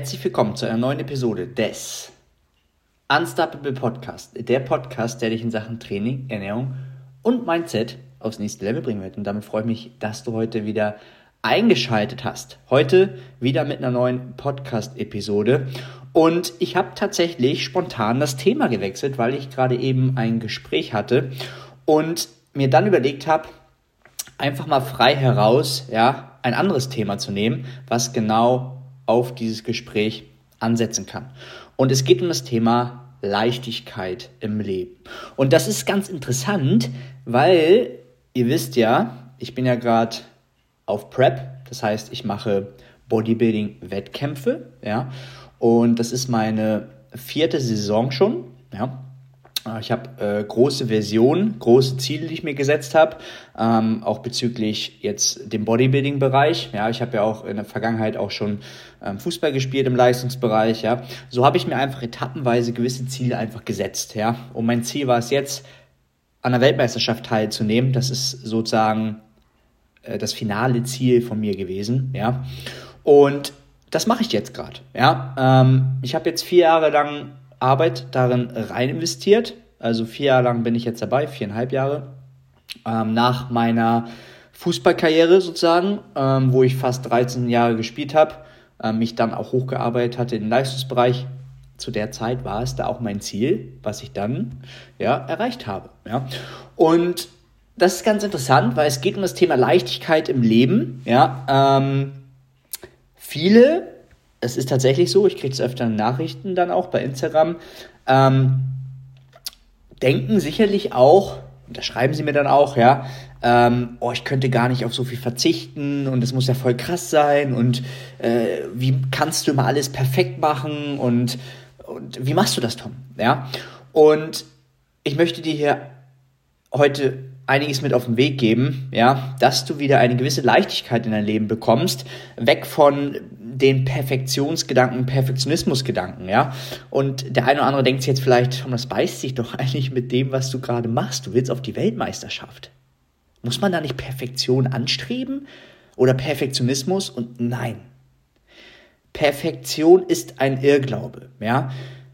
Herzlich willkommen zu einer neuen Episode des Unstoppable Podcast. Der Podcast, der dich in Sachen Training, Ernährung und Mindset aufs nächste Level bringen wird. Und damit freue ich mich, dass du heute wieder eingeschaltet hast. Heute wieder mit einer neuen Podcast-Episode. Und ich habe tatsächlich spontan das Thema gewechselt, weil ich gerade eben ein Gespräch hatte und mir dann überlegt habe, einfach mal frei heraus, ja, ein anderes Thema zu nehmen, was genau auf dieses Gespräch ansetzen kann. Und es geht um das Thema Leichtigkeit im Leben. Und das ist ganz interessant, weil ihr wisst ja, ich bin ja gerade auf Prep, das heißt, ich mache Bodybuilding-Wettkämpfe, ja, und das ist meine vierte Saison schon, ja. Ah, ich habe äh, große Versionen, große Ziele, die ich mir gesetzt habe, ähm, auch bezüglich jetzt dem Bodybuilding-Bereich. Ja, ich habe ja auch in der Vergangenheit auch schon ähm, Fußball gespielt im Leistungsbereich. Ja, so habe ich mir einfach etappenweise gewisse Ziele einfach gesetzt. Ja, und mein Ziel war es jetzt, an der Weltmeisterschaft teilzunehmen. Das ist sozusagen äh, das finale Ziel von mir gewesen. Ja, und das mache ich jetzt gerade. Ja, ähm, ich habe jetzt vier Jahre lang Arbeit darin rein investiert. Also vier Jahre lang bin ich jetzt dabei, viereinhalb Jahre. Ähm, nach meiner Fußballkarriere sozusagen, ähm, wo ich fast 13 Jahre gespielt habe, äh, mich dann auch hochgearbeitet hatte im Leistungsbereich. Zu der Zeit war es da auch mein Ziel, was ich dann ja, erreicht habe. Ja. Und das ist ganz interessant, weil es geht um das Thema Leichtigkeit im Leben. Ja. Ähm, viele es ist tatsächlich so, ich kriege es öfter in Nachrichten dann auch bei Instagram, ähm, denken sicherlich auch, und da schreiben sie mir dann auch, ja, ähm, oh, ich könnte gar nicht auf so viel verzichten und es muss ja voll krass sein und äh, wie kannst du immer alles perfekt machen und, und wie machst du das, Tom? Ja, und ich möchte dir hier heute einiges mit auf den Weg geben, ja, dass du wieder eine gewisse Leichtigkeit in dein Leben bekommst, weg von den Perfektionsgedanken, Perfektionismusgedanken, ja. Und der eine oder andere denkt sich jetzt vielleicht, das beißt sich doch eigentlich mit dem, was du gerade machst. Du willst auf die Weltmeisterschaft. Muss man da nicht Perfektion anstreben oder Perfektionismus? Und nein. Perfektion ist ein Irrglaube, ja.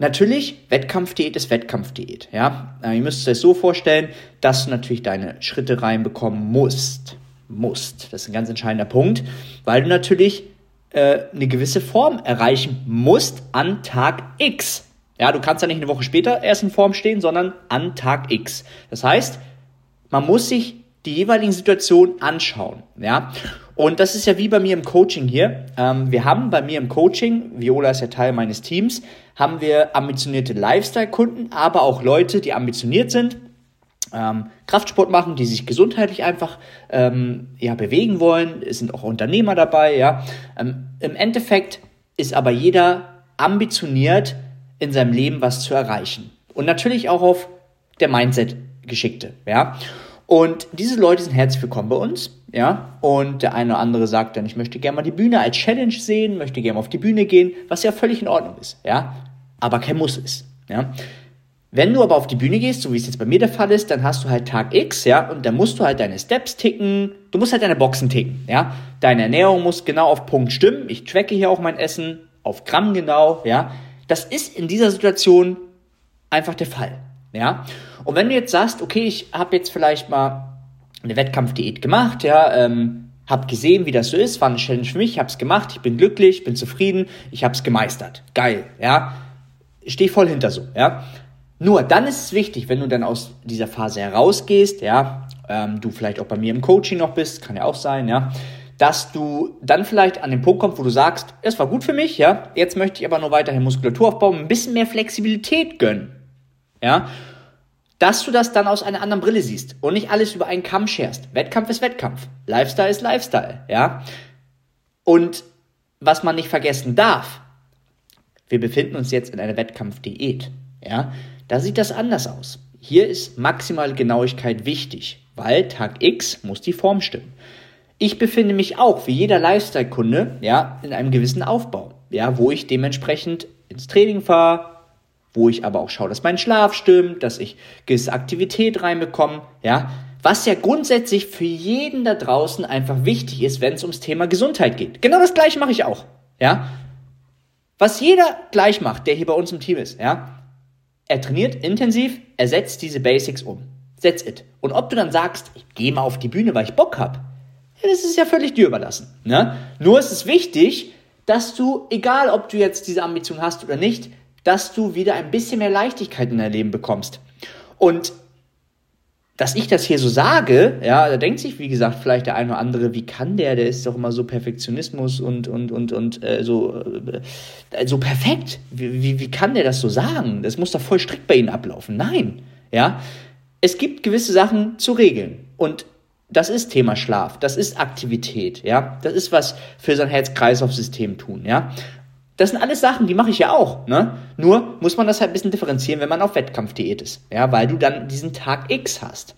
Natürlich, Wettkampfdiät ist Wettkampfdiät, ja. Ihr müsst es so vorstellen, dass du natürlich deine Schritte reinbekommen musst. Musst. Das ist ein ganz entscheidender Punkt, weil du natürlich äh, eine gewisse Form erreichen musst an Tag X. Ja, du kannst ja nicht eine Woche später erst in Form stehen, sondern an Tag X. Das heißt, man muss sich die jeweiligen Situationen anschauen. Ja, und das ist ja wie bei mir im Coaching hier. Ähm, wir haben bei mir im Coaching, Viola ist ja Teil meines Teams, haben wir ambitionierte Lifestyle-Kunden, aber auch Leute, die ambitioniert sind, ähm, Kraftsport machen, die sich gesundheitlich einfach ähm, ja, bewegen wollen. Es sind auch Unternehmer dabei. Ja. Ähm, Im Endeffekt ist aber jeder ambitioniert, in seinem Leben was zu erreichen. Und natürlich auch auf der Mindset-Geschickte. Ja. Und diese Leute sind herzlich willkommen bei uns. Ja, und der eine oder andere sagt dann, ich möchte gerne mal die Bühne als Challenge sehen, möchte gerne mal auf die Bühne gehen, was ja völlig in Ordnung ist, ja, aber kein Muss ist, ja. Wenn du aber auf die Bühne gehst, so wie es jetzt bei mir der Fall ist, dann hast du halt Tag X, ja, und dann musst du halt deine Steps ticken, du musst halt deine Boxen ticken, ja. Deine Ernährung muss genau auf Punkt stimmen. Ich tracke hier auch mein Essen auf Gramm genau, ja. Das ist in dieser Situation einfach der Fall, ja. Und wenn du jetzt sagst, okay, ich habe jetzt vielleicht mal eine Wettkampfdiät gemacht, ja, ähm, habe gesehen, wie das so ist, war eine Challenge für mich, habe es gemacht, ich bin glücklich, bin zufrieden, ich habe es gemeistert, geil, ja. Stehe voll hinter so, ja. Nur dann ist es wichtig, wenn du dann aus dieser Phase herausgehst, ja, ähm, du vielleicht auch bei mir im Coaching noch bist, kann ja auch sein, ja, dass du dann vielleicht an den Punkt kommst, wo du sagst, es war gut für mich, ja, jetzt möchte ich aber nur weiterhin Muskulatur aufbauen, ein bisschen mehr Flexibilität gönnen, ja, dass du das dann aus einer anderen Brille siehst und nicht alles über einen Kamm scherst. Wettkampf ist Wettkampf, Lifestyle ist Lifestyle, ja. Und was man nicht vergessen darf, wir befinden uns jetzt in einer Wettkampfdiät, ja. Da sieht das anders aus. Hier ist maximale Genauigkeit wichtig, weil Tag X muss die Form stimmen. Ich befinde mich auch, wie jeder Lifestyle-Kunde, ja, in einem gewissen Aufbau, ja, wo ich dementsprechend ins Training fahre, wo ich aber auch schaue, dass mein Schlaf stimmt, dass ich gewisse Aktivität reinbekomme, ja, was ja grundsätzlich für jeden da draußen einfach wichtig ist, wenn es ums Thema Gesundheit geht. Genau das gleiche mache ich auch, ja. Was jeder gleich macht, der hier bei uns im Team ist, ja, er trainiert intensiv, er setzt diese Basics um. That's it. Und ob du dann sagst, ich gehe mal auf die Bühne, weil ich Bock habe, ja, das ist ja völlig dir überlassen. Ne? Nur ist es wichtig, dass du, egal ob du jetzt diese Ambition hast oder nicht, dass du wieder ein bisschen mehr Leichtigkeit in dein Leben bekommst. Und dass ich das hier so sage, ja, da denkt sich, wie gesagt, vielleicht der eine oder andere, wie kann der, der ist doch immer so Perfektionismus und, und, und, und äh, so, äh, so perfekt. Wie, wie, wie kann der das so sagen? Das muss doch voll strikt bei ihnen ablaufen. Nein, ja. Es gibt gewisse Sachen zu regeln. Und das ist Thema Schlaf, das ist Aktivität, ja. Das ist was für sein Herz-Kreislauf-System tun, ja. Das sind alles Sachen, die mache ich ja auch. Ne? Nur muss man das halt ein bisschen differenzieren, wenn man auf Wettkampfdiät ist. Ja, weil du dann diesen Tag X hast.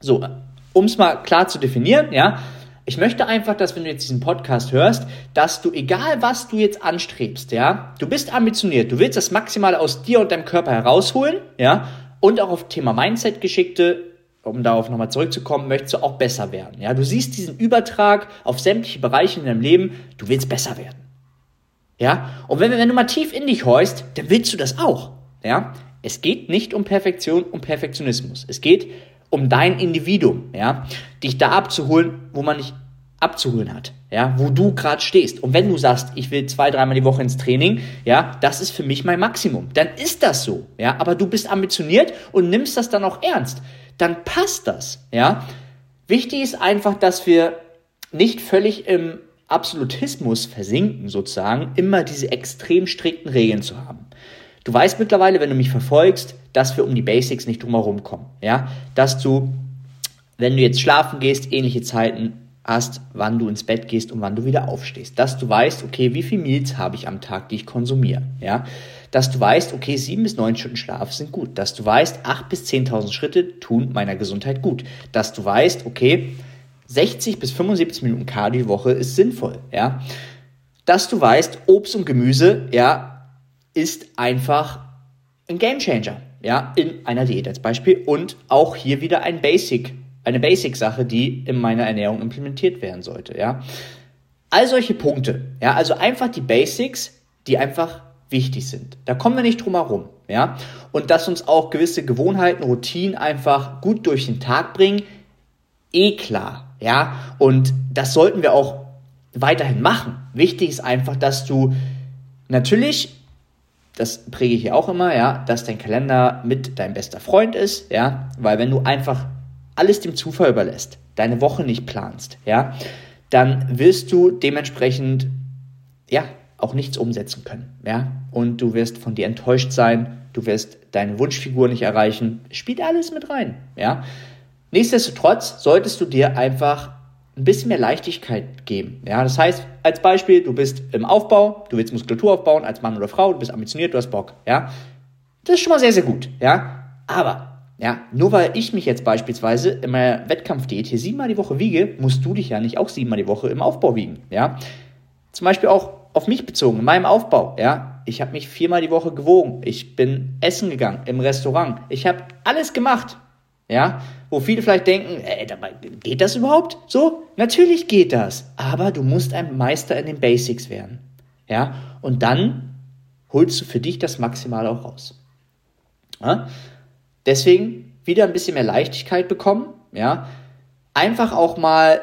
So, um es mal klar zu definieren, ja, ich möchte einfach, dass wenn du jetzt diesen Podcast hörst, dass du, egal was du jetzt anstrebst, ja, du bist ambitioniert, du willst das Maximale aus dir und deinem Körper herausholen, ja, und auch auf Thema Mindset-Geschickte, um darauf nochmal zurückzukommen, möchtest du auch besser werden, ja. Du siehst diesen Übertrag auf sämtliche Bereiche in deinem Leben, du willst besser werden. Ja? Und wenn, wenn du mal tief in dich horchst, dann willst du das auch. Ja? Es geht nicht um Perfektion, um Perfektionismus. Es geht um dein Individuum, ja? Dich da abzuholen, wo man nicht abzuholen hat, ja? Wo du gerade stehst. Und wenn du sagst, ich will zwei, dreimal die Woche ins Training, ja, das ist für mich mein Maximum. Dann ist das so, ja? Aber du bist ambitioniert und nimmst das dann auch ernst. Dann passt das, ja? Wichtig ist einfach, dass wir nicht völlig im Absolutismus versinken, sozusagen, immer diese extrem strikten Regeln zu haben. Du weißt mittlerweile, wenn du mich verfolgst, dass wir um die Basics nicht drumherum kommen. Ja? Dass du, wenn du jetzt schlafen gehst, ähnliche Zeiten hast, wann du ins Bett gehst und wann du wieder aufstehst. Dass du weißt, okay, wie viel Meals habe ich am Tag, die ich konsumiere. Ja? Dass du weißt, okay, sieben bis neun Stunden Schlaf sind gut. Dass du weißt, acht bis zehntausend Schritte tun meiner Gesundheit gut. Dass du weißt, okay, 60 bis 75 Minuten Cardio die Woche ist sinnvoll, ja. Dass du weißt, Obst und Gemüse, ja, ist einfach ein Gamechanger, ja, in einer Diät als Beispiel und auch hier wieder ein Basic, eine Basic-Sache, die in meiner Ernährung implementiert werden sollte, ja. All solche Punkte, ja, also einfach die Basics, die einfach wichtig sind. Da kommen wir nicht drum herum, ja. Und dass uns auch gewisse Gewohnheiten, Routinen einfach gut durch den Tag bringen, eh klar, ja, und das sollten wir auch weiterhin machen. Wichtig ist einfach, dass du natürlich, das präge ich hier auch immer, ja, dass dein Kalender mit dein bester Freund ist, ja, weil wenn du einfach alles dem Zufall überlässt, deine Woche nicht planst, ja, dann wirst du dementsprechend, ja, auch nichts umsetzen können, ja, und du wirst von dir enttäuscht sein, du wirst deine Wunschfigur nicht erreichen, spielt alles mit rein, ja. Nichtsdestotrotz solltest du dir einfach ein bisschen mehr Leichtigkeit geben. Ja, das heißt, als Beispiel, du bist im Aufbau, du willst Muskulatur aufbauen als Mann oder Frau, du bist ambitioniert, du hast Bock. Ja, das ist schon mal sehr, sehr gut. Ja, aber ja, nur weil ich mich jetzt beispielsweise in meiner Wettkampfdiät hier siebenmal die Woche wiege, musst du dich ja nicht auch siebenmal die Woche im Aufbau wiegen. Ja, zum Beispiel auch auf mich bezogen, in meinem Aufbau. Ja, ich habe mich viermal die Woche gewogen. Ich bin essen gegangen im Restaurant. Ich habe alles gemacht. Ja, wo viele vielleicht denken, ey, geht das überhaupt so? Natürlich geht das, aber du musst ein Meister in den Basics werden. Ja, und dann holst du für dich das Maximale auch raus. Ja? Deswegen wieder ein bisschen mehr Leichtigkeit bekommen, ja, einfach auch mal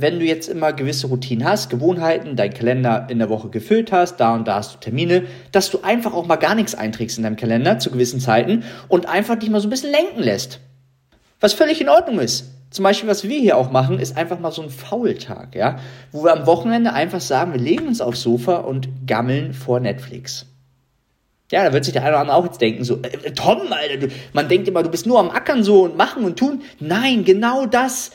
wenn du jetzt immer gewisse Routinen hast, Gewohnheiten, dein Kalender in der Woche gefüllt hast, da und da hast du Termine, dass du einfach auch mal gar nichts einträgst in deinem Kalender zu gewissen Zeiten und einfach dich mal so ein bisschen lenken lässt. Was völlig in Ordnung ist. Zum Beispiel, was wir hier auch machen, ist einfach mal so ein Faultag, ja, wo wir am Wochenende einfach sagen, wir legen uns aufs Sofa und gammeln vor Netflix. Ja, da wird sich der eine oder andere auch jetzt denken, so, äh, Tom, Alter, du, man denkt immer, du bist nur am Ackern so und machen und tun. Nein, genau das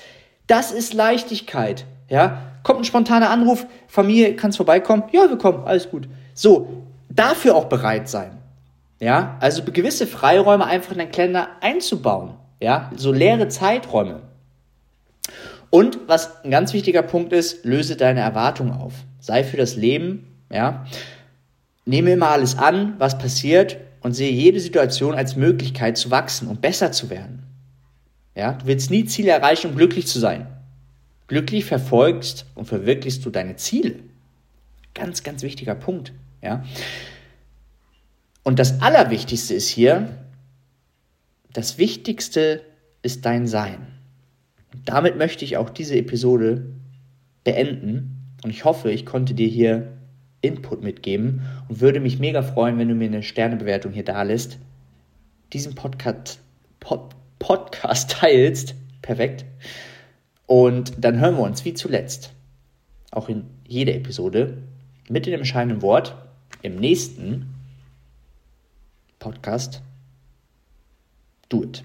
das ist Leichtigkeit. Ja, kommt ein spontaner Anruf, Familie, kannst vorbeikommen? Ja, wir kommen, alles gut. So, dafür auch bereit sein. Ja, also gewisse Freiräume einfach in deinen Kalender einzubauen. Ja, so leere Zeiträume. Und was ein ganz wichtiger Punkt ist, löse deine Erwartungen auf. Sei für das Leben, ja. Nehme immer alles an, was passiert und sehe jede Situation als Möglichkeit zu wachsen und besser zu werden. Ja, du willst nie Ziele erreichen, um glücklich zu sein. Glücklich verfolgst und verwirklichst du deine Ziele. Ganz, ganz wichtiger Punkt. Ja? Und das Allerwichtigste ist hier, das Wichtigste ist dein Sein. Und damit möchte ich auch diese Episode beenden. Und ich hoffe, ich konnte dir hier Input mitgeben und würde mich mega freuen, wenn du mir eine Sternebewertung hier da lässt, diesen Podcast, Pod, Podcast teilst. Perfekt. Und dann hören wir uns wie zuletzt, auch in jeder Episode, mit dem entscheidenden Wort im nächsten Podcast. Do it.